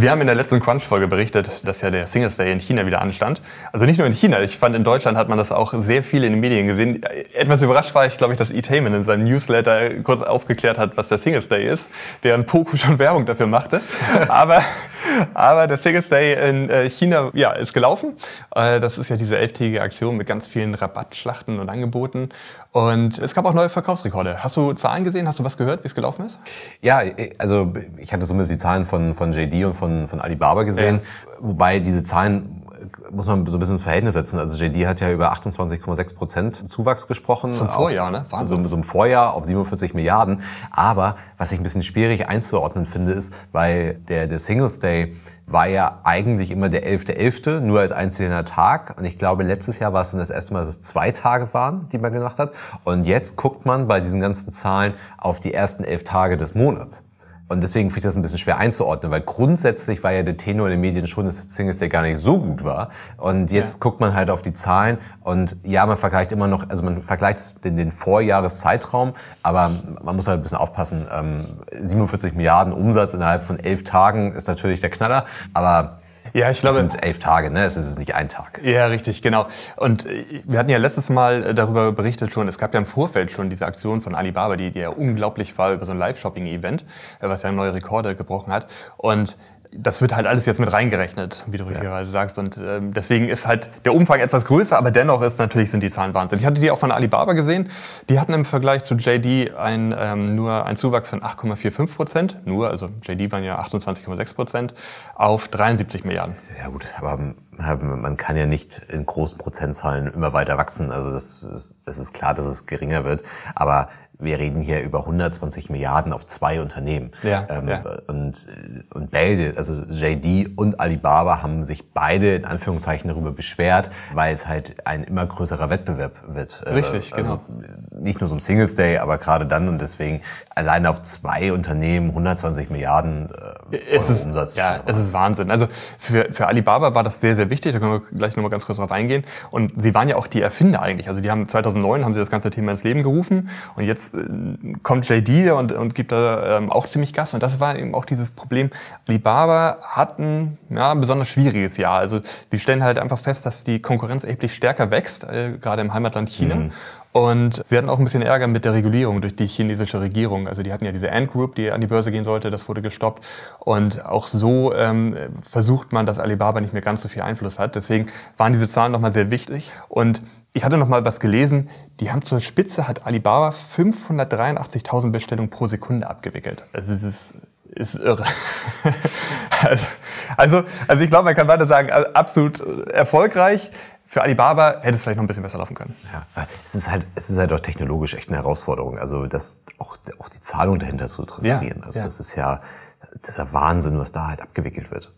Wir haben in der letzten Crunch-Folge berichtet, dass ja der Singles Day in China wieder anstand. Also nicht nur in China, ich fand in Deutschland hat man das auch sehr viel in den Medien gesehen. Etwas überrascht war ich, glaube ich, dass E-Tainment in seinem Newsletter kurz aufgeklärt hat, was der Singles Day ist, deren Poco schon Werbung dafür machte. Aber aber der Singles Day in äh, China ja, ist gelaufen. Äh, das ist ja diese elftägige Aktion mit ganz vielen Rabattschlachten und Angeboten. Und es gab auch neue Verkaufsrekorde. Hast du Zahlen gesehen? Hast du was gehört, wie es gelaufen ist? Ja, also ich hatte zumindest die Zahlen von, von JD und von, von Alibaba gesehen. Ja. Wobei diese Zahlen muss man so ein bisschen ins Verhältnis setzen. Also JD hat ja über 28,6 Prozent Zuwachs gesprochen. Zum Vorjahr, ne? Wahnsinn. So, so im Vorjahr auf 47 Milliarden. Aber was ich ein bisschen schwierig einzuordnen finde, ist, weil der, der Singles Day war ja eigentlich immer der 11.11., .11., nur als einzelner Tag. Und ich glaube, letztes Jahr war es dann das erste Mal, dass es zwei Tage waren, die man gemacht hat. Und jetzt guckt man bei diesen ganzen Zahlen auf die ersten elf Tage des Monats. Und deswegen finde ich das ein bisschen schwer einzuordnen, weil grundsätzlich war ja der Tenor in den Medien schon, dass Singles Day gar nicht so gut war. Und jetzt ja. guckt man halt auf die Zahlen und ja, man vergleicht immer noch, also man vergleicht den, den Vorjahreszeitraum, aber man muss halt ein bisschen aufpassen. Ähm, 47 Milliarden Umsatz innerhalb von elf Tagen ist natürlich der Knaller, aber ja, ich glaube. Es sind elf Tage, ne? Es ist nicht ein Tag. Ja, richtig, genau. Und äh, wir hatten ja letztes Mal äh, darüber berichtet schon, es gab ja im Vorfeld schon diese Aktion von Alibaba, die, die ja unglaublich war über so ein Live-Shopping-Event, äh, was ja neue Rekorde gebrochen hat. Und das wird halt alles jetzt mit reingerechnet, wie du ja. richtigerweise sagst. Und ähm, deswegen ist halt der Umfang etwas größer, aber dennoch ist natürlich sind die Zahlen Wahnsinn. Ich hatte die auch von Alibaba gesehen. Die hatten im Vergleich zu JD ein, ähm, nur einen Zuwachs von 8,45 Prozent. Nur, also JD waren ja 28,6 Prozent auf 73 Milliarden. Ja gut, aber man kann ja nicht in großen Prozentzahlen immer weiter wachsen. Also das, das, das ist klar, dass es geringer wird. Aber wir reden hier über 120 Milliarden auf zwei Unternehmen. Ja, ähm, ja. Und, und beide, also JD und Alibaba haben sich beide in Anführungszeichen darüber beschwert, weil es halt ein immer größerer Wettbewerb wird. Äh, Richtig, also genau. Nicht nur so Singles Day, aber gerade dann und deswegen alleine auf zwei Unternehmen 120 Milliarden äh, es ist, Umsatz. Ja, es ist Wahnsinn. Also für, für Alibaba war das sehr, sehr wichtig. Da können wir gleich nochmal ganz kurz drauf eingehen. Und sie waren ja auch die Erfinder eigentlich. Also die haben 2009 haben sie das ganze Thema ins Leben gerufen und jetzt äh, kommt JD und, und gibt da ähm, auch ziemlich Gas. Und das war eben auch dieses Problem. Alibaba hat ein ja, besonders schwieriges Jahr. Also sie stellen halt einfach fest, dass die Konkurrenz erheblich stärker wächst, äh, gerade im Heimatland China. Mhm. Und sie hatten auch ein bisschen Ärger mit der Regulierung durch die chinesische Regierung. Also die hatten ja diese Ant Group, die an die Börse gehen sollte, das wurde gestoppt. Und auch so ähm, versucht man, dass Alibaba nicht mehr ganz so viel Einfluss hat. Deswegen waren diese Zahlen nochmal sehr wichtig. Und ich hatte noch mal was gelesen, die haben zur Spitze hat Alibaba 583.000 Bestellungen pro Sekunde abgewickelt. Also das ist, ist irre. also, also, also ich glaube, man kann weiter sagen, absolut erfolgreich. Für Alibaba hätte es vielleicht noch ein bisschen besser laufen können. Ja, es ist halt, es ist halt auch technologisch echt eine Herausforderung. Also das, auch, auch die Zahlung dahinter zu transferieren. Ja, also ja. das ist ja, das ist ja Wahnsinn, was da halt abgewickelt wird.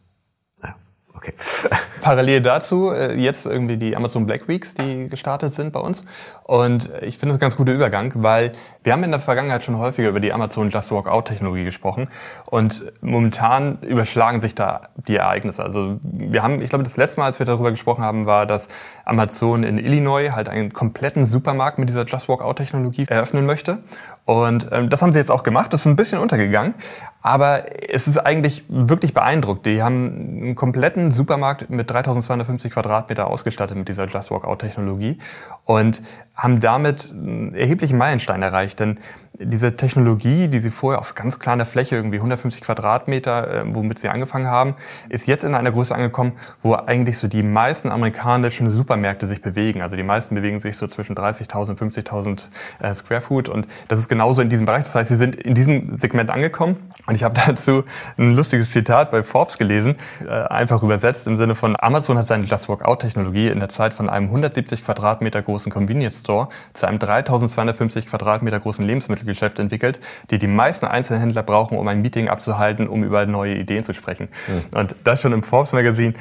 Okay. Parallel dazu äh, jetzt irgendwie die Amazon Black Weeks, die gestartet sind bei uns. Und ich finde das ein ganz guter Übergang, weil wir haben in der Vergangenheit schon häufiger über die Amazon Just Walk Out Technologie gesprochen. Und momentan überschlagen sich da die Ereignisse. Also wir haben, ich glaube, das letzte Mal, als wir darüber gesprochen haben, war, dass Amazon in Illinois halt einen kompletten Supermarkt mit dieser Just Walk Out Technologie eröffnen möchte. Und ähm, das haben sie jetzt auch gemacht. Das ist ein bisschen untergegangen. Aber es ist eigentlich wirklich beeindruckt. Die haben einen kompletten Supermarkt mit 3250 Quadratmeter ausgestattet mit dieser Just Walk Out Technologie und haben damit einen erheblichen Meilenstein erreicht. Denn diese Technologie, die sie vorher auf ganz kleiner Fläche, irgendwie 150 Quadratmeter, äh, womit sie angefangen haben, ist jetzt in einer Größe angekommen, wo eigentlich so die meisten amerikanischen Supermärkte sich bewegen. Also die meisten bewegen sich so zwischen 30.000 und 50.000 äh, Square Foot und das ist genauso in diesem Bereich. Das heißt, sie sind in diesem Segment angekommen und ich habe dazu ein lustiges Zitat bei Forbes gelesen, äh, einfach übersetzt im Sinne von Amazon hat seine Just Walk Out Technologie in der Zeit von einem 170 Quadratmeter großen Convenience Store zu einem 3250 Quadratmeter großen Lebensmittel Geschäft entwickelt, die die meisten Einzelhändler brauchen, um ein Meeting abzuhalten, um über neue Ideen zu sprechen. Mhm. Und das schon im Forbes Magazine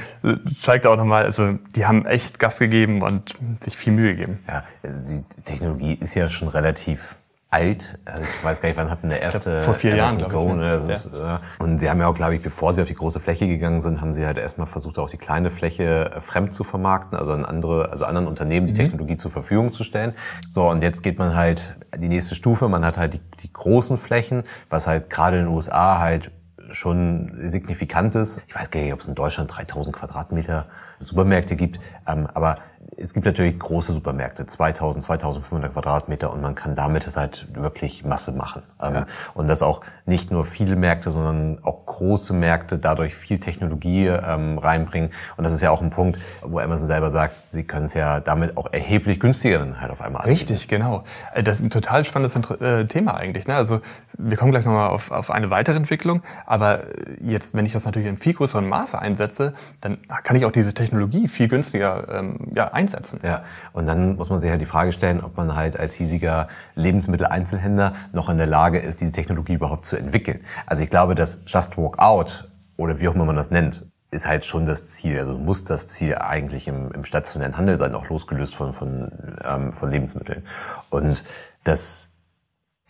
zeigt auch nochmal, also die haben echt Gas gegeben und sich viel Mühe gegeben. Ja, die Technologie ist ja schon relativ alt. Also ich weiß gar nicht, wann hatten der erste glaub, vor vier Jahren Go, ne? ja. ist, äh, und sie haben ja auch, glaube ich, bevor sie auf die große Fläche gegangen sind, haben sie halt erstmal versucht, auch die kleine Fläche äh, fremd zu vermarkten, also an andere, also anderen Unternehmen die mhm. Technologie zur Verfügung zu stellen. So und jetzt geht man halt die nächste Stufe. Man hat halt die, die großen Flächen, was halt gerade in den USA halt schon signifikant ist. Ich weiß gar nicht, ob es in Deutschland 3000 Quadratmeter Supermärkte gibt, ähm, aber es gibt natürlich große Supermärkte, 2000, 2500 Quadratmeter und man kann damit es halt wirklich Masse machen. Ähm, ja. Und das auch nicht nur viele Märkte, sondern auch große Märkte dadurch viel Technologie ähm, reinbringen. Und das ist ja auch ein Punkt, wo Amazon selber sagt, sie können es ja damit auch erheblich günstiger dann halt auf einmal anbieten. Richtig, genau. Äh, das ist ein total spannendes äh, Thema eigentlich. Ne? Also wir kommen gleich nochmal auf, auf eine weitere Entwicklung, aber jetzt, wenn ich das natürlich in viel größerem Maße einsetze, dann kann ich auch diese Technologie viel günstiger ähm, ja, einsetzen. Ja, und dann muss man sich halt die Frage stellen, ob man halt als hiesiger Lebensmitteleinzelhändler noch in der Lage ist, diese Technologie überhaupt zu entwickeln. Also ich glaube, dass Just Walk Out oder wie auch immer man das nennt, ist halt schon das Ziel, also muss das Ziel eigentlich im, im stationären Handel sein, auch losgelöst von, von, ähm, von Lebensmitteln. Und das,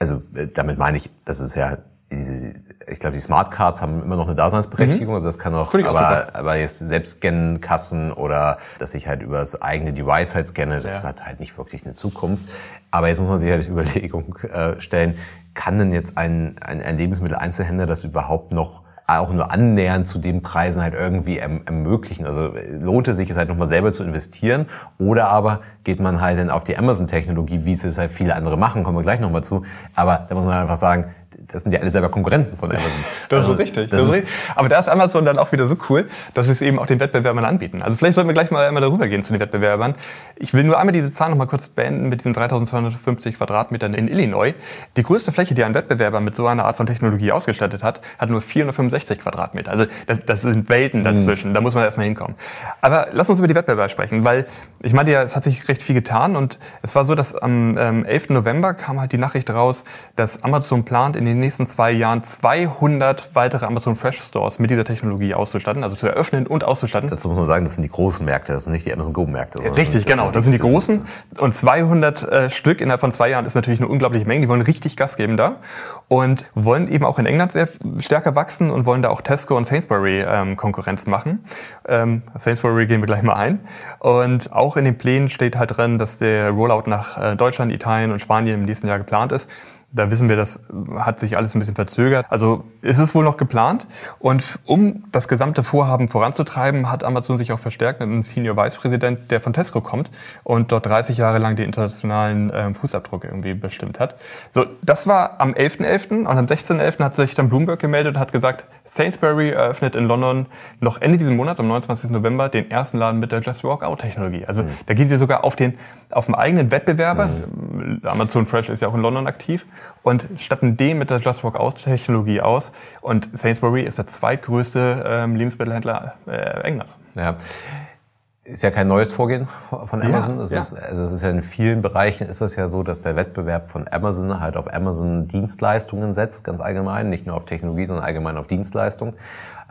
also äh, damit meine ich, das ist ja diese, ich glaube, die Smart Cards haben immer noch eine Daseinsberechtigung. Mhm. Also das kann auch, aber, auch aber jetzt selbst scannen Kassen oder dass ich halt über das eigene Device halt scanne, das ja. hat halt nicht wirklich eine Zukunft. Aber jetzt muss man sich halt die Überlegung äh, stellen, kann denn jetzt ein, ein, ein Lebensmitteleinzelhändler das überhaupt noch auch nur annähernd zu den Preisen halt irgendwie erm ermöglichen. Also lohnt es sich es halt nochmal selber zu investieren oder aber geht man halt dann auf die Amazon-Technologie, wie es halt viele andere machen, kommen wir gleich nochmal zu. Aber da muss man einfach sagen, das sind ja alle selber Konkurrenten von Amazon. das also, ist richtig. Das, das ist richtig. Aber da ist Amazon dann auch wieder so cool, dass sie es eben auch den Wettbewerbern anbieten. Also vielleicht sollten wir gleich mal einmal darüber gehen zu den Wettbewerbern. Ich will nur einmal diese Zahl noch mal kurz beenden mit diesen 3250 Quadratmetern in Illinois. Die größte Fläche, die ein Wettbewerber mit so einer Art von Technologie ausgestattet hat, hat nur 465 Quadratmeter. Also das, das sind Welten dazwischen. Mhm. Da muss man erstmal hinkommen. Aber lass uns über die Wettbewerber sprechen, weil ich meinte ja, es hat sich recht viel getan und es war so, dass am ähm, 11. November kam halt die Nachricht raus, dass Amazon plant, in den nächsten zwei Jahren 200 weitere Amazon Fresh Stores mit dieser Technologie auszustatten, also zu eröffnen und auszustatten. Dazu muss man sagen, das sind die großen Märkte, das sind nicht die Amazon Go Märkte. Richtig, genau, das sind die großen. Und 200 äh, Stück innerhalb von zwei Jahren ist natürlich eine unglaubliche Menge. Die wollen richtig Gas geben da und wollen eben auch in England sehr stärker wachsen und wollen da auch Tesco und Sainsbury ähm, Konkurrenz machen. Ähm, Sainsbury gehen wir gleich mal ein. Und auch in den Plänen steht halt drin, dass der Rollout nach äh, Deutschland, Italien und Spanien im nächsten Jahr geplant ist. Da wissen wir, das hat sich alles ein bisschen verzögert. Also ist es wohl noch geplant. Und um das gesamte Vorhaben voranzutreiben, hat Amazon sich auch verstärkt mit einem Senior Vice Präsident, der von Tesco kommt und dort 30 Jahre lang den internationalen äh, Fußabdruck irgendwie bestimmt hat. So, das war am 11.11. .11. und am 16.11. hat sich dann Bloomberg gemeldet und hat gesagt, Sainsbury eröffnet in London noch Ende dieses Monats, am 29. November, den ersten Laden mit der Just Walk Out Technologie. Also mhm. da gehen sie sogar auf den, auf den eigenen Wettbewerber. Mhm. Amazon Fresh ist ja auch in London aktiv und statten dem mit der Just Walk Out Technologie aus. Und Sainsbury ist der zweitgrößte ähm, Lebensmittelhändler äh, Englands. Ja. Ist ja kein neues Vorgehen von Amazon. Ja, es, ja. Ist, also es ist ja in vielen Bereichen ist es ja so, dass der Wettbewerb von Amazon halt auf Amazon Dienstleistungen setzt, ganz allgemein, nicht nur auf Technologie, sondern allgemein auf Dienstleistungen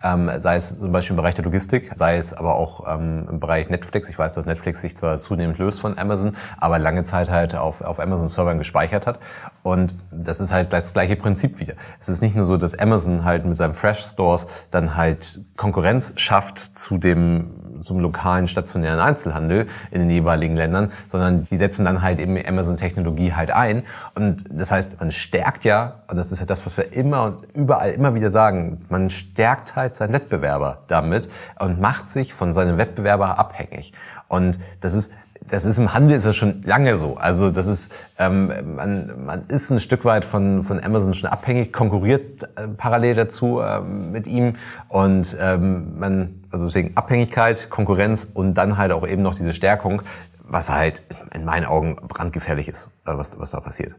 ähm, sei es zum Beispiel im Bereich der Logistik, sei es aber auch ähm, im Bereich Netflix. Ich weiß, dass Netflix sich zwar zunehmend löst von Amazon, aber lange Zeit halt auf, auf Amazon-Servern gespeichert hat. Und das ist halt das gleiche Prinzip wieder. Es ist nicht nur so, dass Amazon halt mit seinen Fresh Stores dann halt Konkurrenz schafft zu dem zum lokalen stationären Einzelhandel in den jeweiligen Ländern, sondern die setzen dann halt eben Amazon-Technologie halt ein. Und das heißt, man stärkt ja, und das ist ja das, was wir immer und überall immer wieder sagen, man stärkt halt seinen Wettbewerber damit und macht sich von seinem Wettbewerber abhängig. Und das ist das ist im Handel ist das schon lange so. Also das ist ähm, man, man ist ein Stück weit von von Amazon schon abhängig, konkurriert äh, parallel dazu äh, mit ihm und ähm, man also deswegen Abhängigkeit, Konkurrenz und dann halt auch eben noch diese Stärkung, was halt in meinen Augen brandgefährlich ist, äh, was was da passiert.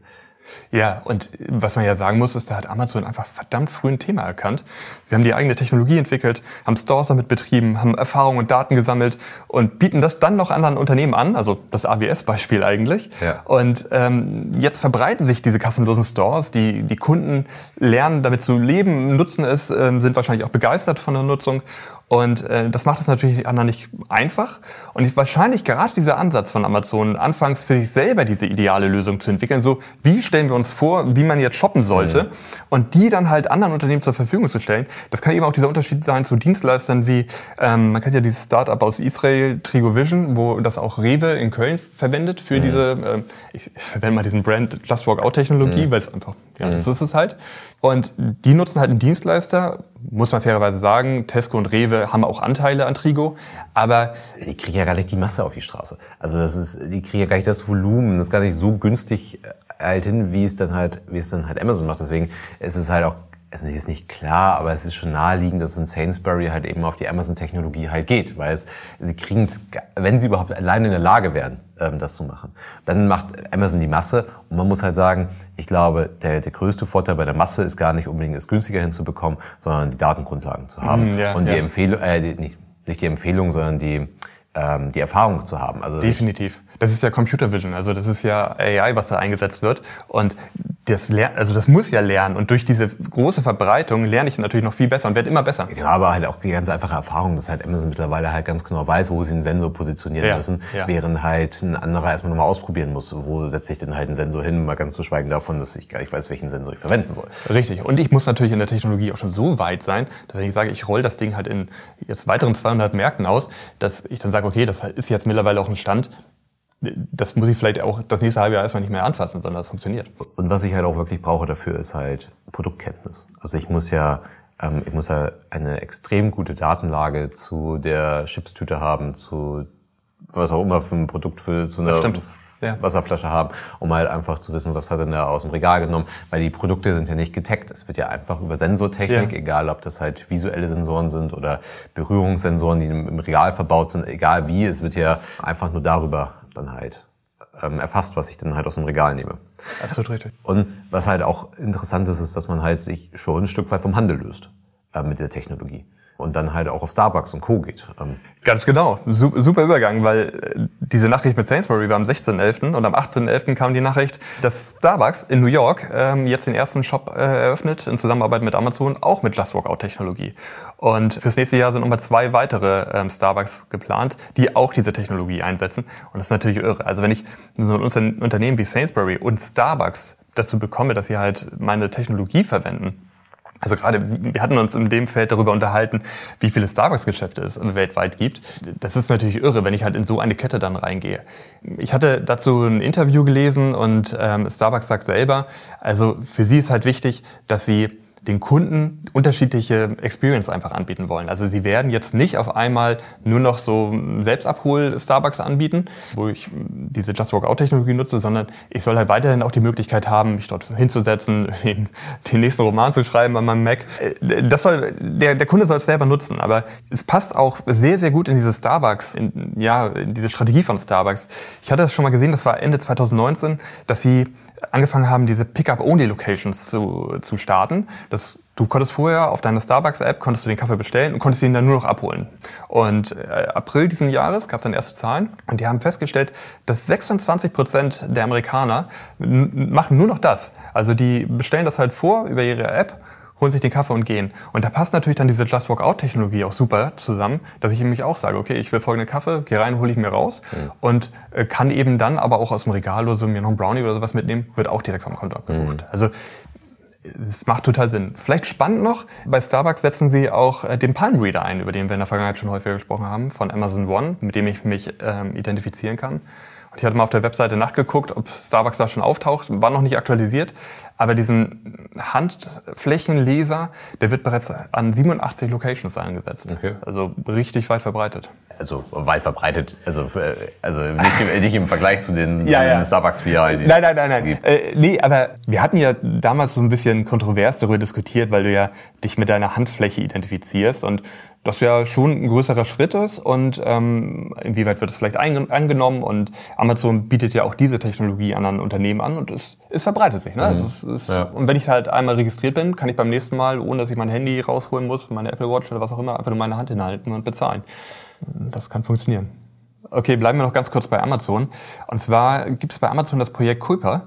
Ja, und was man ja sagen muss, ist, da hat Amazon einfach verdammt früh ein Thema erkannt. Sie haben die eigene Technologie entwickelt, haben Stores damit betrieben, haben Erfahrungen und Daten gesammelt und bieten das dann noch anderen Unternehmen an, also das AWS-Beispiel eigentlich. Ja. Und ähm, jetzt verbreiten sich diese kassenlosen Stores, die, die Kunden lernen damit zu leben, nutzen es, ähm, sind wahrscheinlich auch begeistert von der Nutzung und äh, das macht es natürlich anderen nicht einfach. Und ich, wahrscheinlich gerade dieser Ansatz von Amazon, anfangs für sich selber diese ideale Lösung zu entwickeln, so wie stellen wir uns vor, wie man jetzt shoppen sollte, mhm. und die dann halt anderen Unternehmen zur Verfügung zu stellen. Das kann eben auch dieser Unterschied sein zu Dienstleistern wie, ähm, man kennt ja dieses Startup aus Israel, Trigovision, wo das auch Rewe in Köln verwendet für mhm. diese, äh, ich, verwende mal diesen Brand Just Walk Out Technologie, mhm. weil es einfach, ja, das mhm. ist es halt. Und die nutzen halt einen Dienstleister, muss man fairerweise sagen. Tesco und Rewe haben auch Anteile an Trigo, aber... Die kriegen ja gar nicht die Masse auf die Straße. Also das ist, die kriegen ja gar nicht das Volumen. Das ist gar nicht so günstig äh, halt hin, wie es dann halt, wie es dann halt Amazon macht. Deswegen ist es halt auch es ist nicht klar, aber es ist schon naheliegend, dass ein Sainsbury halt eben auf die Amazon-Technologie halt geht, weil es, sie kriegen es, wenn sie überhaupt alleine in der Lage wären, ähm, das zu machen. Dann macht Amazon die Masse und man muss halt sagen, ich glaube, der, der größte Vorteil bei der Masse ist gar nicht unbedingt es günstiger hinzubekommen, sondern die Datengrundlagen zu haben. Mm, ja, und die ja. Empfehlung, äh, die, nicht, nicht die Empfehlung, sondern die, ähm, die Erfahrung zu haben. Also Definitiv. Das ist ja Computer Vision, also das ist ja AI, was da eingesetzt wird. Und das, also das muss ja lernen. Und durch diese große Verbreitung lerne ich natürlich noch viel besser und werde immer besser. Genau, aber halt auch die ganz einfache Erfahrung, dass halt Amazon mittlerweile halt ganz genau weiß, wo sie einen Sensor positionieren ja, müssen, ja. während halt ein anderer erstmal nochmal ausprobieren muss. Wo setze ich denn halt einen Sensor hin, mal ganz zu schweigen davon, dass ich gar nicht weiß, welchen Sensor ich verwenden soll. Richtig. Und ich muss natürlich in der Technologie auch schon so weit sein, dass wenn ich sage, ich roll das Ding halt in jetzt weiteren 200 Märkten aus, dass ich dann sage, okay, das ist jetzt mittlerweile auch ein Stand, das muss ich vielleicht auch das nächste halbe Jahr erstmal nicht mehr anfassen, sondern das funktioniert. Und was ich halt auch wirklich brauche dafür, ist halt Produktkenntnis. Also ich muss ja, ähm, ich muss ja eine extrem gute Datenlage zu der Chipstüte haben, zu was auch immer für ein Produkt für zu einer ja. Wasserflasche haben, um halt einfach zu wissen, was hat er da aus dem Regal genommen, weil die Produkte sind ja nicht getaggt. Es wird ja einfach über Sensortechnik, ja. egal ob das halt visuelle Sensoren sind oder Berührungssensoren, die im Regal verbaut sind, egal wie, es wird ja einfach nur darüber dann halt ähm, erfasst, was ich dann halt aus dem Regal nehme. Absolut richtig. Und was halt auch interessant ist, ist, dass man halt sich schon ein Stück weit vom Handel löst äh, mit dieser Technologie und dann halt auch auf Starbucks und Co. geht. Ähm, Ganz genau. Super Übergang, weil äh, diese Nachricht mit Sainsbury war am 16.11. und am 18.11. kam die Nachricht, dass Starbucks in New York ähm, jetzt den ersten Shop äh, eröffnet in Zusammenarbeit mit Amazon, auch mit Just Walkout Technologie. Und fürs nächste Jahr sind nochmal zwei weitere ähm, Starbucks geplant, die auch diese Technologie einsetzen. Und das ist natürlich irre. Also wenn ich so ein Unternehmen wie Sainsbury und Starbucks dazu bekomme, dass sie halt meine Technologie verwenden, also gerade, wir hatten uns in dem Feld darüber unterhalten, wie viele Starbucks-Geschäfte es weltweit gibt. Das ist natürlich irre, wenn ich halt in so eine Kette dann reingehe. Ich hatte dazu ein Interview gelesen und ähm, Starbucks sagt selber, also für sie ist halt wichtig, dass sie den Kunden unterschiedliche Experience einfach anbieten wollen. Also sie werden jetzt nicht auf einmal nur noch so Selbstabhol Starbucks anbieten, wo ich diese Just Walk Out Technologie nutze, sondern ich soll halt weiterhin auch die Möglichkeit haben, mich dort hinzusetzen, den, den nächsten Roman zu schreiben an meinem Mac. Äh, das soll, der, der Kunde soll es selber nutzen, aber es passt auch sehr, sehr gut in diese Starbucks, in, ja, in diese Strategie von Starbucks. Ich hatte das schon mal gesehen, das war Ende 2019, dass sie angefangen haben, diese Pickup-Only-Locations zu, zu starten. Das, du konntest vorher auf deiner Starbucks-App konntest du den Kaffee bestellen und konntest ihn dann nur noch abholen. Und äh, April diesen Jahres gab es dann erste Zahlen und die haben festgestellt, dass 26 Prozent der Amerikaner machen nur noch das. Also die bestellen das halt vor über ihre App holen sich den Kaffee und gehen. Und da passt natürlich dann diese Just Walk Out Technologie auch super zusammen, dass ich nämlich auch sage, okay, ich will folgenden Kaffee, gehe rein, hole ich mir raus mhm. und äh, kann eben dann aber auch aus dem Regal oder so mir noch einen Brownie oder sowas mitnehmen, wird auch direkt vom Konto abgebucht. Mhm. Also es macht total Sinn. Vielleicht spannend noch, bei Starbucks setzen sie auch äh, den Palm Reader ein, über den wir in der Vergangenheit schon häufiger gesprochen haben, von Amazon One, mit dem ich mich ähm, identifizieren kann. Ich hatte mal auf der Webseite nachgeguckt, ob Starbucks da schon auftaucht, war noch nicht aktualisiert. Aber diesen Handflächenleser, der wird bereits an 87 Locations eingesetzt. Okay. Also richtig weit verbreitet. Also weit verbreitet, also, also nicht, im, nicht im Vergleich zu den, ja, zu den ja. Starbucks VR. Nein, nein, nein, nein. Äh, nee, aber wir hatten ja damals so ein bisschen kontrovers darüber diskutiert, weil du ja dich mit deiner Handfläche identifizierst und das ja schon ein größerer Schritt ist und ähm, inwieweit wird es vielleicht angenommen und Amazon bietet ja auch diese Technologie anderen Unternehmen an und es es verbreitet sich. Ne? Mhm. Also es ist, ja. Und wenn ich halt einmal registriert bin, kann ich beim nächsten Mal, ohne dass ich mein Handy rausholen muss, meine Apple Watch oder was auch immer, einfach nur meine Hand hinhalten und bezahlen. Das kann funktionieren. Okay, bleiben wir noch ganz kurz bei Amazon. Und zwar gibt es bei Amazon das Projekt Kuiper.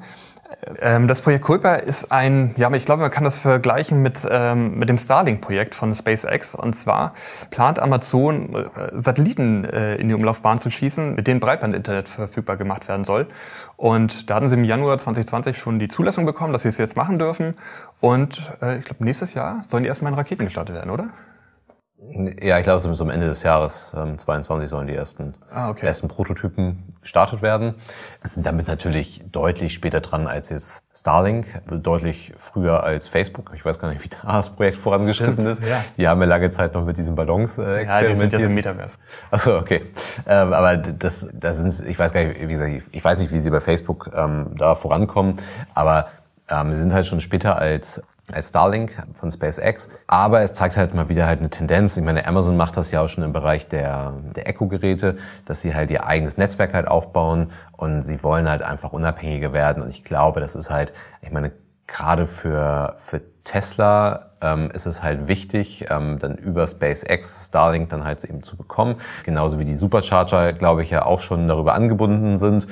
Ähm, das Projekt Kuiper ist ein, ja, ich glaube, man kann das vergleichen mit, ähm, mit dem Starlink-Projekt von SpaceX. Und zwar plant Amazon, äh, Satelliten äh, in die Umlaufbahn zu schießen, mit denen Breitbandinternet verfügbar gemacht werden soll. Und da hatten sie im Januar 2020 schon die Zulassung bekommen, dass sie es jetzt machen dürfen. Und äh, ich glaube, nächstes Jahr sollen die erstmal in Raketen gestartet werden, oder? Ja, ich glaube, so bis zum Ende des Jahres ähm, 22 sollen die ersten, ah, okay. ersten Prototypen gestartet werden. Es sind damit natürlich deutlich später dran als jetzt Starlink, deutlich früher als Facebook. Ich weiß gar nicht, wie das Projekt vorangeschritten ist. Ja. Die haben ja lange Zeit noch mit diesen Ballons äh, experimentiert. Ja, die sind im Metaverse. Achso, okay. Ähm, aber das, das sind, ich weiß gar nicht, wie gesagt, ich weiß nicht, wie sie bei Facebook ähm, da vorankommen, aber ähm, sie sind halt schon später als als Starlink von SpaceX. Aber es zeigt halt mal wieder halt eine Tendenz. Ich meine, Amazon macht das ja auch schon im Bereich der, der Echo-Geräte, dass sie halt ihr eigenes Netzwerk halt aufbauen und sie wollen halt einfach unabhängiger werden. Und ich glaube, das ist halt, ich meine, gerade für, für Tesla ähm, ist es halt wichtig, ähm, dann über SpaceX Starlink dann halt eben zu bekommen. Genauso wie die Supercharger, glaube ich, ja auch schon darüber angebunden sind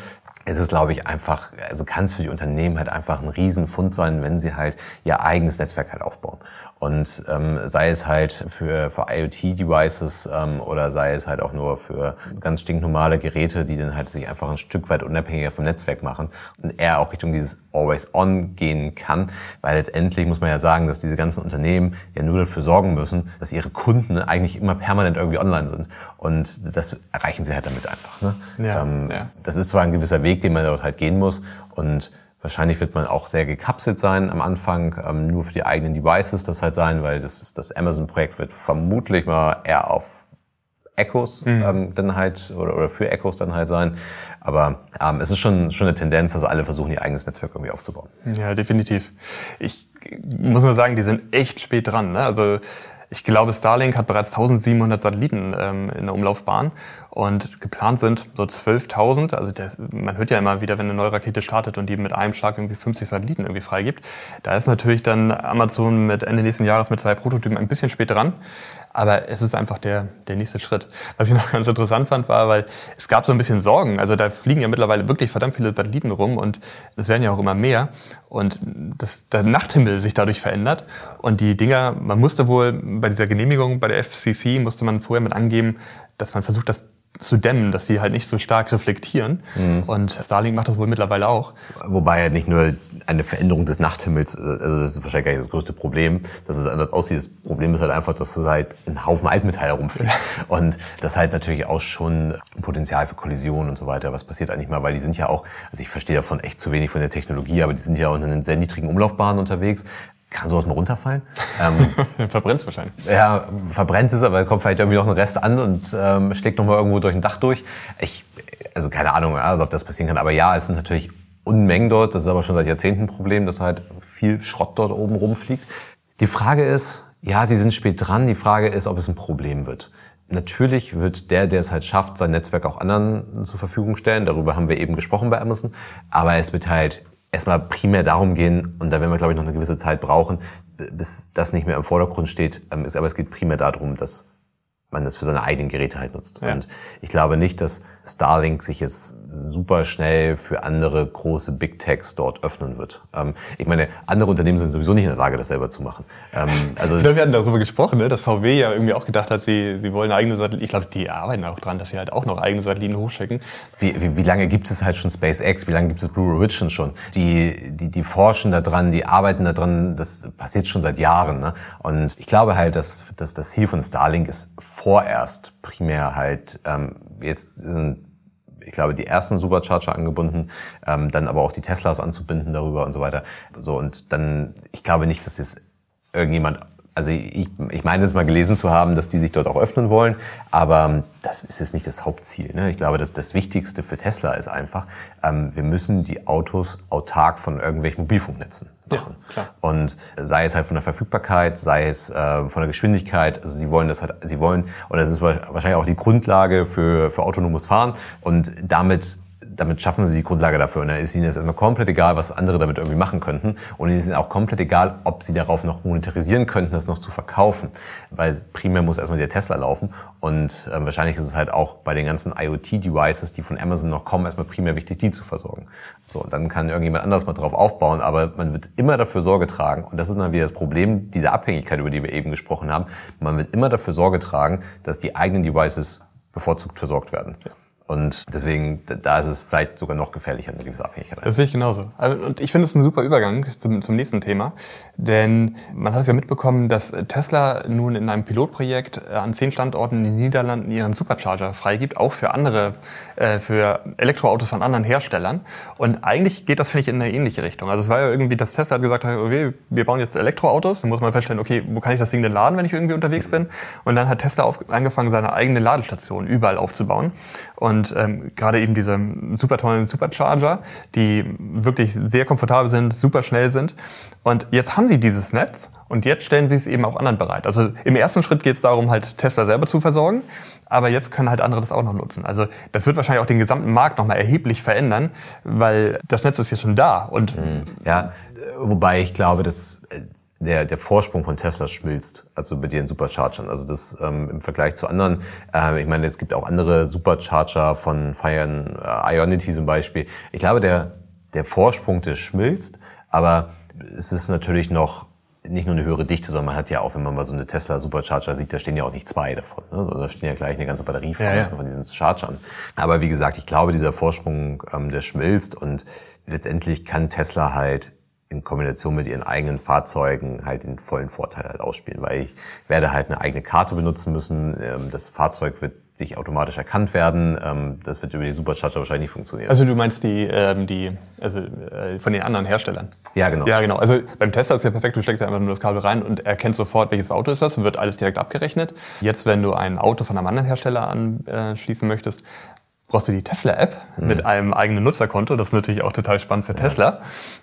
es ist, glaube ich, einfach, also kann es für die Unternehmen halt einfach ein Riesenfund sein, wenn sie halt ihr eigenes Netzwerk halt aufbauen. Und ähm, sei es halt für, für IoT-Devices ähm, oder sei es halt auch nur für ganz stinknormale Geräte, die dann halt sich einfach ein Stück weit unabhängiger vom Netzwerk machen und eher auch Richtung dieses Always-On gehen kann. Weil letztendlich muss man ja sagen, dass diese ganzen Unternehmen ja nur dafür sorgen müssen, dass ihre Kunden eigentlich immer permanent irgendwie online sind. Und das erreichen sie halt damit einfach. Ne? Ja, ähm, ja. Das ist zwar ein gewisser Weg, den man dort halt gehen muss und Wahrscheinlich wird man auch sehr gekapselt sein am Anfang, ähm, nur für die eigenen Devices das halt sein, weil das, das Amazon-Projekt wird vermutlich mal eher auf Echos mhm. ähm, dann halt oder, oder für Echos dann halt sein. Aber ähm, es ist schon, schon eine Tendenz, dass alle versuchen, ihr eigenes Netzwerk irgendwie aufzubauen. Ja, definitiv. Ich muss nur sagen, die sind echt spät dran. Ne? Also ich glaube, Starlink hat bereits 1700 Satelliten ähm, in der Umlaufbahn und geplant sind so 12.000. Also das, man hört ja immer wieder, wenn eine neue Rakete startet und die mit einem Schlag irgendwie 50 Satelliten irgendwie freigibt. Da ist natürlich dann Amazon mit Ende nächsten Jahres mit zwei Prototypen ein bisschen spät dran. Aber es ist einfach der, der nächste Schritt. Was ich noch ganz interessant fand, war, weil es gab so ein bisschen Sorgen. Also da fliegen ja mittlerweile wirklich verdammt viele Satelliten rum und es werden ja auch immer mehr. Und das, der Nachthimmel sich dadurch verändert. Und die Dinger, man musste wohl bei dieser Genehmigung bei der FCC, musste man vorher mit angeben, dass man versucht, das zu dämmen, dass die halt nicht so stark reflektieren. Mhm. Und Starlink macht das wohl mittlerweile auch. Wobei ja nicht nur eine Veränderung des Nachthimmels, äh, also das ist wahrscheinlich gar nicht das größte Problem, dass es anders aussieht. Das Problem ist halt einfach, dass es halt ein Haufen Altmetall herumfliegt. Ja. Und das halt natürlich auch schon Potenzial für Kollisionen und so weiter. Was passiert eigentlich mal? Weil die sind ja auch, also ich verstehe davon echt zu wenig von der Technologie, aber die sind ja auch in einer sehr niedrigen Umlaufbahn unterwegs. Kann sowas mal runterfallen? Ähm, verbrennt wahrscheinlich. Ja, verbrennt es, aber kommt vielleicht irgendwie noch ein Rest an und ähm, schlägt noch mal irgendwo durch ein Dach durch. Ich, also keine Ahnung, also ob das passieren kann. Aber ja, es sind natürlich Unmengen dort. Das ist aber schon seit Jahrzehnten ein Problem, dass halt viel Schrott dort oben rumfliegt. Die Frage ist, ja, sie sind spät dran. Die Frage ist, ob es ein Problem wird. Natürlich wird der, der es halt schafft, sein Netzwerk auch anderen zur Verfügung stellen. Darüber haben wir eben gesprochen bei Amazon. Aber es wird halt erstmal primär darum gehen, und da werden wir, glaube ich, noch eine gewisse Zeit brauchen, bis das nicht mehr im Vordergrund steht, ähm, aber es geht primär darum, dass man das für seine eigenen Geräte halt nutzt. Ja. Und ich glaube nicht, dass Starlink sich jetzt super schnell für andere große Big Techs dort öffnen wird. Ähm, ich meine, andere Unternehmen sind sowieso nicht in der Lage, das selber zu machen. Ähm, also ich glaube, wir hatten darüber gesprochen, ne, dass VW ja irgendwie auch gedacht hat, sie, sie wollen eigene Satelliten. Ich glaube, die arbeiten auch dran, dass sie halt auch noch eigene Satelliten hochschicken. Wie, wie, wie lange gibt es halt schon SpaceX? Wie lange gibt es Blue Origin schon? Die, die, die forschen da dran, die arbeiten da dran. Das passiert schon seit Jahren. Ne? Und ich glaube halt, dass, dass das Ziel von Starlink ist vorerst primär halt ähm, jetzt sind ich glaube, die ersten Supercharger angebunden, ähm, dann aber auch die Teslas anzubinden darüber und so weiter. So und dann, ich glaube nicht, dass das irgendjemand also ich, ich meine es mal gelesen zu haben, dass die sich dort auch öffnen wollen, aber das ist jetzt nicht das Hauptziel. Ne? Ich glaube, dass das Wichtigste für Tesla ist einfach, ähm, wir müssen die Autos autark von irgendwelchen Mobilfunknetzen machen. Ja, und sei es halt von der Verfügbarkeit, sei es äh, von der Geschwindigkeit, also sie wollen das halt, sie wollen, und das ist wahrscheinlich auch die Grundlage für, für autonomes Fahren und damit damit schaffen sie die Grundlage dafür. Und da ist ihnen jetzt immer komplett egal, was andere damit irgendwie machen könnten. Und ihnen ist auch komplett egal, ob sie darauf noch monetarisieren könnten, das noch zu verkaufen. Weil primär muss erstmal der Tesla laufen. Und äh, wahrscheinlich ist es halt auch bei den ganzen IoT-Devices, die von Amazon noch kommen, erstmal primär wichtig, die zu versorgen. So, dann kann irgendjemand anders mal drauf aufbauen, aber man wird immer dafür Sorge tragen, und das ist dann wieder das Problem dieser Abhängigkeit, über die wir eben gesprochen haben, man wird immer dafür Sorge tragen, dass die eigenen Devices bevorzugt versorgt werden. Ja. Und deswegen, da ist es vielleicht sogar noch gefährlicher, eine gewisse Abhängigkeit. Das sehe ich genauso. Also, und ich finde es ein super Übergang zum, zum nächsten Thema. Denn man hat es ja mitbekommen, dass Tesla nun in einem Pilotprojekt äh, an zehn Standorten in den Niederlanden ihren Supercharger freigibt, auch für andere, äh, für Elektroautos von anderen Herstellern. Und eigentlich geht das, finde ich, in eine ähnliche Richtung. Also es war ja irgendwie, dass Tesla gesagt hat, okay, wir bauen jetzt Elektroautos. Dann muss man feststellen, okay, wo kann ich das Ding denn laden, wenn ich irgendwie unterwegs bin? Und dann hat Tesla auf, angefangen, seine eigene Ladestation überall aufzubauen. Und und ähm, gerade eben diese super tollen Supercharger, die wirklich sehr komfortabel sind, super schnell sind. Und jetzt haben sie dieses Netz und jetzt stellen sie es eben auch anderen bereit. Also im ersten Schritt geht es darum, halt Tesla selber zu versorgen, aber jetzt können halt andere das auch noch nutzen. Also das wird wahrscheinlich auch den gesamten Markt nochmal erheblich verändern, weil das Netz ist jetzt schon da. Und mhm. ja, wobei ich glaube, dass äh, der, der Vorsprung von Tesla schmilzt, also bei den Superchargern. Also das ähm, im Vergleich zu anderen, äh, ich meine, es gibt auch andere Supercharger von Fire äh, Ionity zum Beispiel. Ich glaube, der, der Vorsprung, der schmilzt, aber es ist natürlich noch nicht nur eine höhere Dichte, sondern man hat ja auch, wenn man mal so eine Tesla Supercharger sieht, da stehen ja auch nicht zwei davon, ne? sondern da stehen ja gleich eine ganze Batterie von, ja, ja. von diesen Chargern. Aber wie gesagt, ich glaube, dieser Vorsprung, ähm, der schmilzt und letztendlich kann Tesla halt in Kombination mit ihren eigenen Fahrzeugen halt den vollen Vorteil halt ausspielen, weil ich werde halt eine eigene Karte benutzen müssen. Ähm, das Fahrzeug wird sich automatisch erkannt werden. Ähm, das wird über die Supercharger wahrscheinlich nicht funktionieren. Also du meinst die, ähm, die also äh, von den anderen Herstellern? Ja, genau. Ja, genau. Also beim Tesla ist ja perfekt, du steckst ja einfach nur das Kabel rein und erkennt sofort, welches Auto ist das, wird alles direkt abgerechnet. Jetzt, wenn du ein Auto von einem anderen Hersteller anschließen möchtest, brauchst du die Tesla-App mhm. mit einem eigenen Nutzerkonto. Das ist natürlich auch total spannend für ja. Tesla.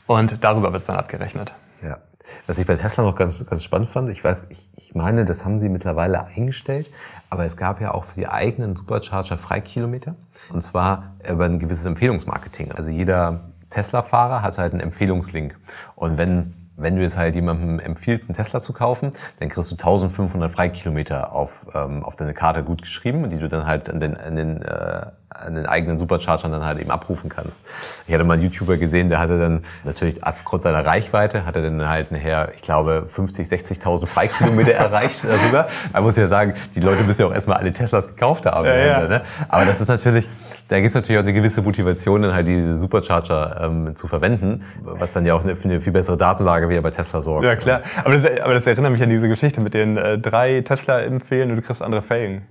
Und darüber wird es dann abgerechnet. Ja. Was ich bei Tesla noch ganz, ganz spannend fand, ich weiß, ich, ich meine, das haben sie mittlerweile eingestellt, aber es gab ja auch für die eigenen Supercharger Freikilometer. Und zwar über ein gewisses Empfehlungsmarketing. Also jeder Tesla-Fahrer hat halt einen Empfehlungslink. Und wenn wenn du es halt jemandem empfiehlst, einen Tesla zu kaufen, dann kriegst du 1500 Freikilometer auf, ähm, auf deine Karte gut geschrieben, die du dann halt an den, an den, äh, den eigenen Superchargern dann halt eben abrufen kannst. Ich hatte mal einen YouTuber gesehen, der hatte dann natürlich aufgrund seiner Reichweite, hatte dann halt nachher, ich glaube, 50, 60.000 Freikilometer erreicht darüber. Man muss ja sagen, die Leute müssen ja auch erstmal alle Teslas gekauft haben. Ja, ja. Ne? Aber das ist natürlich, da gibt es natürlich auch eine gewisse Motivation, dann halt diese Supercharger ähm, zu verwenden, was dann ja auch eine, für eine viel bessere Datenlage wie bei Tesla sorgt. Ja, klar. Aber das, aber das erinnert mich an diese Geschichte mit den äh, drei Tesla empfehlen und du kriegst andere Felgen.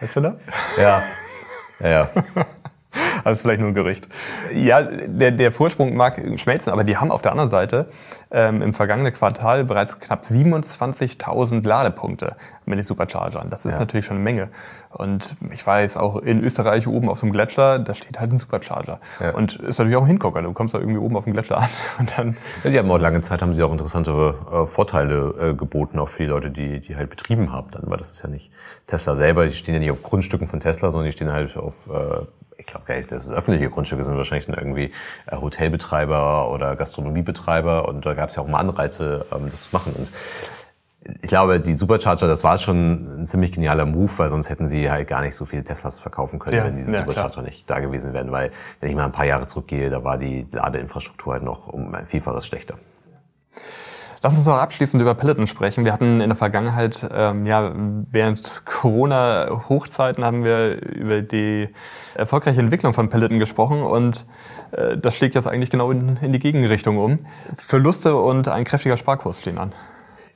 Weißt du da? Ja. Ja. Das ist vielleicht nur ein Gerücht. Ja, der, der Vorsprung mag schmelzen, aber die haben auf der anderen Seite ähm, im vergangenen Quartal bereits knapp 27.000 Ladepunkte mit den Superchargern. Das ist ja. natürlich schon eine Menge. Und ich weiß auch in Österreich oben auf so einem Gletscher, da steht halt ein Supercharger. Ja. Und ist natürlich auch ein Hingucker. Du kommst da irgendwie oben auf dem Gletscher an und dann. Ja, die haben auch lange Zeit haben sie auch interessante äh, Vorteile äh, geboten, auch für die Leute, die, die halt betrieben haben dann, weil das ist ja nicht Tesla selber, die stehen ja nicht auf Grundstücken von Tesla, sondern die stehen halt auf äh, ich glaube gar nicht, dass es öffentliche Grundstücke sind, wahrscheinlich dann irgendwie äh, Hotelbetreiber oder Gastronomiebetreiber und da gab es ja auch mal Anreize, ähm, das zu machen. Und ich glaube, die Supercharger, das war schon ein ziemlich genialer Move, weil sonst hätten sie halt gar nicht so viele Teslas verkaufen können, ja, wenn diese ja, Supercharger klar. nicht da gewesen wären. Weil, wenn ich mal ein paar Jahre zurückgehe, da war die Ladeinfrastruktur halt noch um ein Vielfaches schlechter. Lass uns noch abschließend über Peloton sprechen. Wir hatten in der Vergangenheit, ähm, ja, während Corona-Hochzeiten haben wir über die erfolgreiche Entwicklung von Peloton gesprochen und äh, das schlägt jetzt eigentlich genau in, in die Gegenrichtung um. Verluste und ein kräftiger Sparkurs stehen an.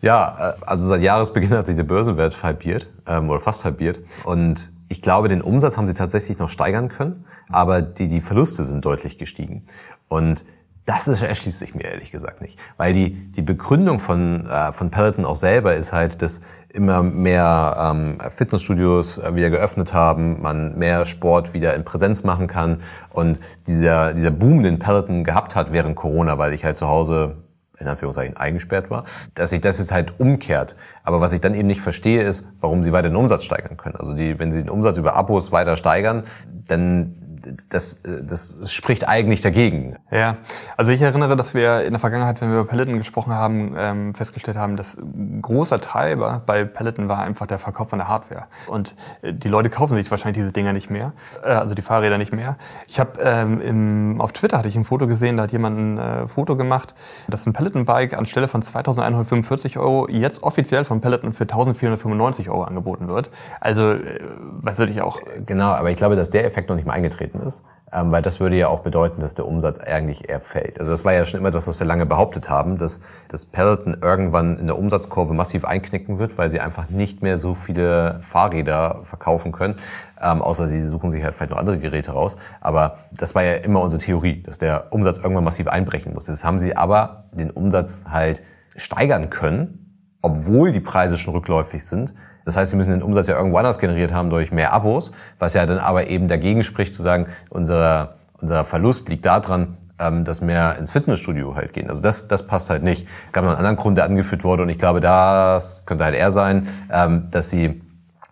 Ja, äh, also seit Jahresbeginn hat sich der Börsenwert halbiert ähm, oder fast halbiert und ich glaube, den Umsatz haben sie tatsächlich noch steigern können, aber die, die Verluste sind deutlich gestiegen. Und das ist, erschließt sich mir ehrlich gesagt nicht. Weil die, die Begründung von, äh, von Peloton auch selber ist halt, dass immer mehr ähm, Fitnessstudios äh, wieder geöffnet haben, man mehr Sport wieder in Präsenz machen kann. Und dieser, dieser Boom, den Peloton gehabt hat während Corona, weil ich halt zu Hause in Anführungszeichen eingesperrt war, dass sich das jetzt halt umkehrt. Aber was ich dann eben nicht verstehe, ist, warum sie weiter den Umsatz steigern können. Also die, wenn sie den Umsatz über Abos weiter steigern, dann das, das spricht eigentlich dagegen. Ja, also ich erinnere, dass wir in der Vergangenheit, wenn wir über Peloton gesprochen haben, ähm, festgestellt haben, dass großer Treiber bei Peloton war einfach der Verkauf von der Hardware. Und äh, die Leute kaufen sich wahrscheinlich diese Dinger nicht mehr, äh, also die Fahrräder nicht mehr. Ich habe ähm, auf Twitter hatte ich ein Foto gesehen, da hat jemand ein äh, Foto gemacht, dass ein Peloton-Bike anstelle von 2.145 Euro jetzt offiziell von Peloton für 1.495 Euro angeboten wird. Also, äh, was würde ich auch... Genau, aber ich glaube, dass der Effekt noch nicht mal eingetreten ist ähm, weil das würde ja auch bedeuten, dass der Umsatz eigentlich eher fällt. Also das war ja schon immer das, was wir lange behauptet haben, dass das Peloton irgendwann in der Umsatzkurve massiv einknicken wird, weil sie einfach nicht mehr so viele Fahrräder verkaufen können, ähm, außer sie suchen sich halt vielleicht noch andere Geräte raus. Aber das war ja immer unsere Theorie, dass der Umsatz irgendwann massiv einbrechen muss. Jetzt haben sie aber den Umsatz halt steigern können, obwohl die Preise schon rückläufig sind das heißt, sie müssen den Umsatz ja irgendwo anders generiert haben durch mehr Abos, was ja dann aber eben dagegen spricht zu sagen, unser, unser Verlust liegt daran, ähm, dass mehr ins Fitnessstudio halt gehen. Also das, das passt halt nicht. Es gab noch einen anderen Grund, der angeführt wurde und ich glaube, das könnte halt eher sein, ähm, dass sie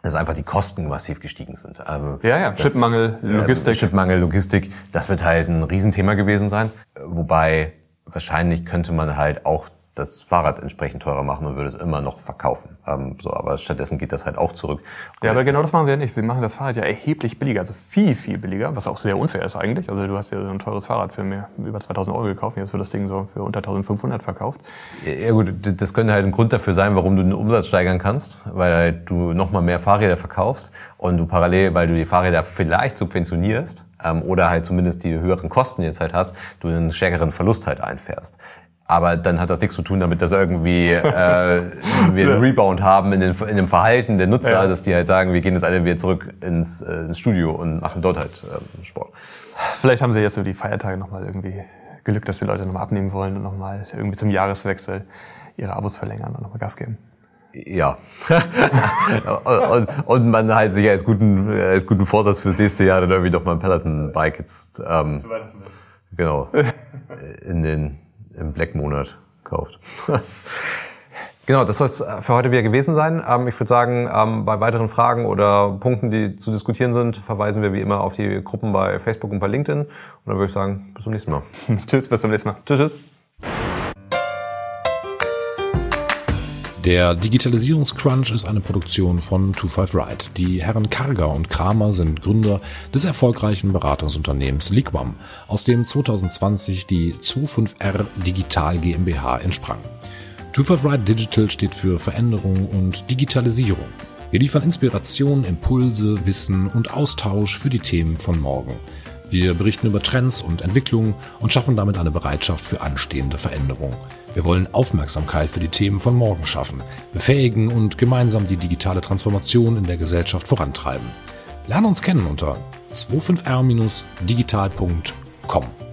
dass einfach die Kosten massiv gestiegen sind. Also ja, ja, das, Chipmangel, Logistik. Äh, Chipmangel, Logistik, das wird halt ein Riesenthema gewesen sein. Wobei wahrscheinlich könnte man halt auch das Fahrrad entsprechend teurer machen und würde es immer noch verkaufen. Ähm, so, aber stattdessen geht das halt auch zurück. Und ja, aber genau das machen sie ja nicht. Sie machen das Fahrrad ja erheblich billiger, also viel, viel billiger, was auch sehr unfair ist eigentlich. Also du hast ja so ein teures Fahrrad für mehr, über 2000 Euro gekauft, jetzt wird das Ding so für unter 1500 verkauft. Ja gut, das könnte halt ein Grund dafür sein, warum du den Umsatz steigern kannst, weil halt du nochmal mehr Fahrräder verkaufst und du parallel, weil du die Fahrräder vielleicht subventionierst, ähm, oder halt zumindest die höheren Kosten jetzt halt hast, du einen stärkeren Verlust halt einfährst. Aber dann hat das nichts zu tun damit, dass irgendwie äh, wir einen Rebound haben in, den, in dem Verhalten der Nutzer, ja. dass die halt sagen, wir gehen jetzt alle wieder zurück ins, äh, ins Studio und machen dort halt äh, Sport. Vielleicht haben sie jetzt so die Feiertage nochmal irgendwie Glück, dass die Leute nochmal abnehmen wollen und nochmal irgendwie zum Jahreswechsel ihre Abos verlängern und nochmal Gas geben. Ja. und, und, man halt sich als guten, als guten Vorsatz fürs nächste Jahr dann irgendwie doch mal ein Peloton-Bike jetzt ähm, genau in den im Black-Monat kauft. Genau, das soll es für heute wieder gewesen sein. Ähm, ich würde sagen, ähm, bei weiteren Fragen oder Punkten, die zu diskutieren sind, verweisen wir wie immer auf die Gruppen bei Facebook und bei LinkedIn. Und dann würde ich sagen, bis zum nächsten Mal. tschüss, bis zum nächsten Mal. Tschüss, tschüss. Der Digitalisierungscrunch ist eine Produktion von 25 Ride. Die Herren Karger und Kramer sind Gründer des erfolgreichen Beratungsunternehmens Liquam, aus dem 2020 die 25R Digital GmbH entsprang. 25 Ride Digital steht für Veränderung und Digitalisierung. Wir liefern Inspiration, Impulse, Wissen und Austausch für die Themen von morgen. Wir berichten über Trends und Entwicklungen und schaffen damit eine Bereitschaft für anstehende Veränderungen. Wir wollen Aufmerksamkeit für die Themen von morgen schaffen, befähigen und gemeinsam die digitale Transformation in der Gesellschaft vorantreiben. Lerne uns kennen unter 25r-digital.com.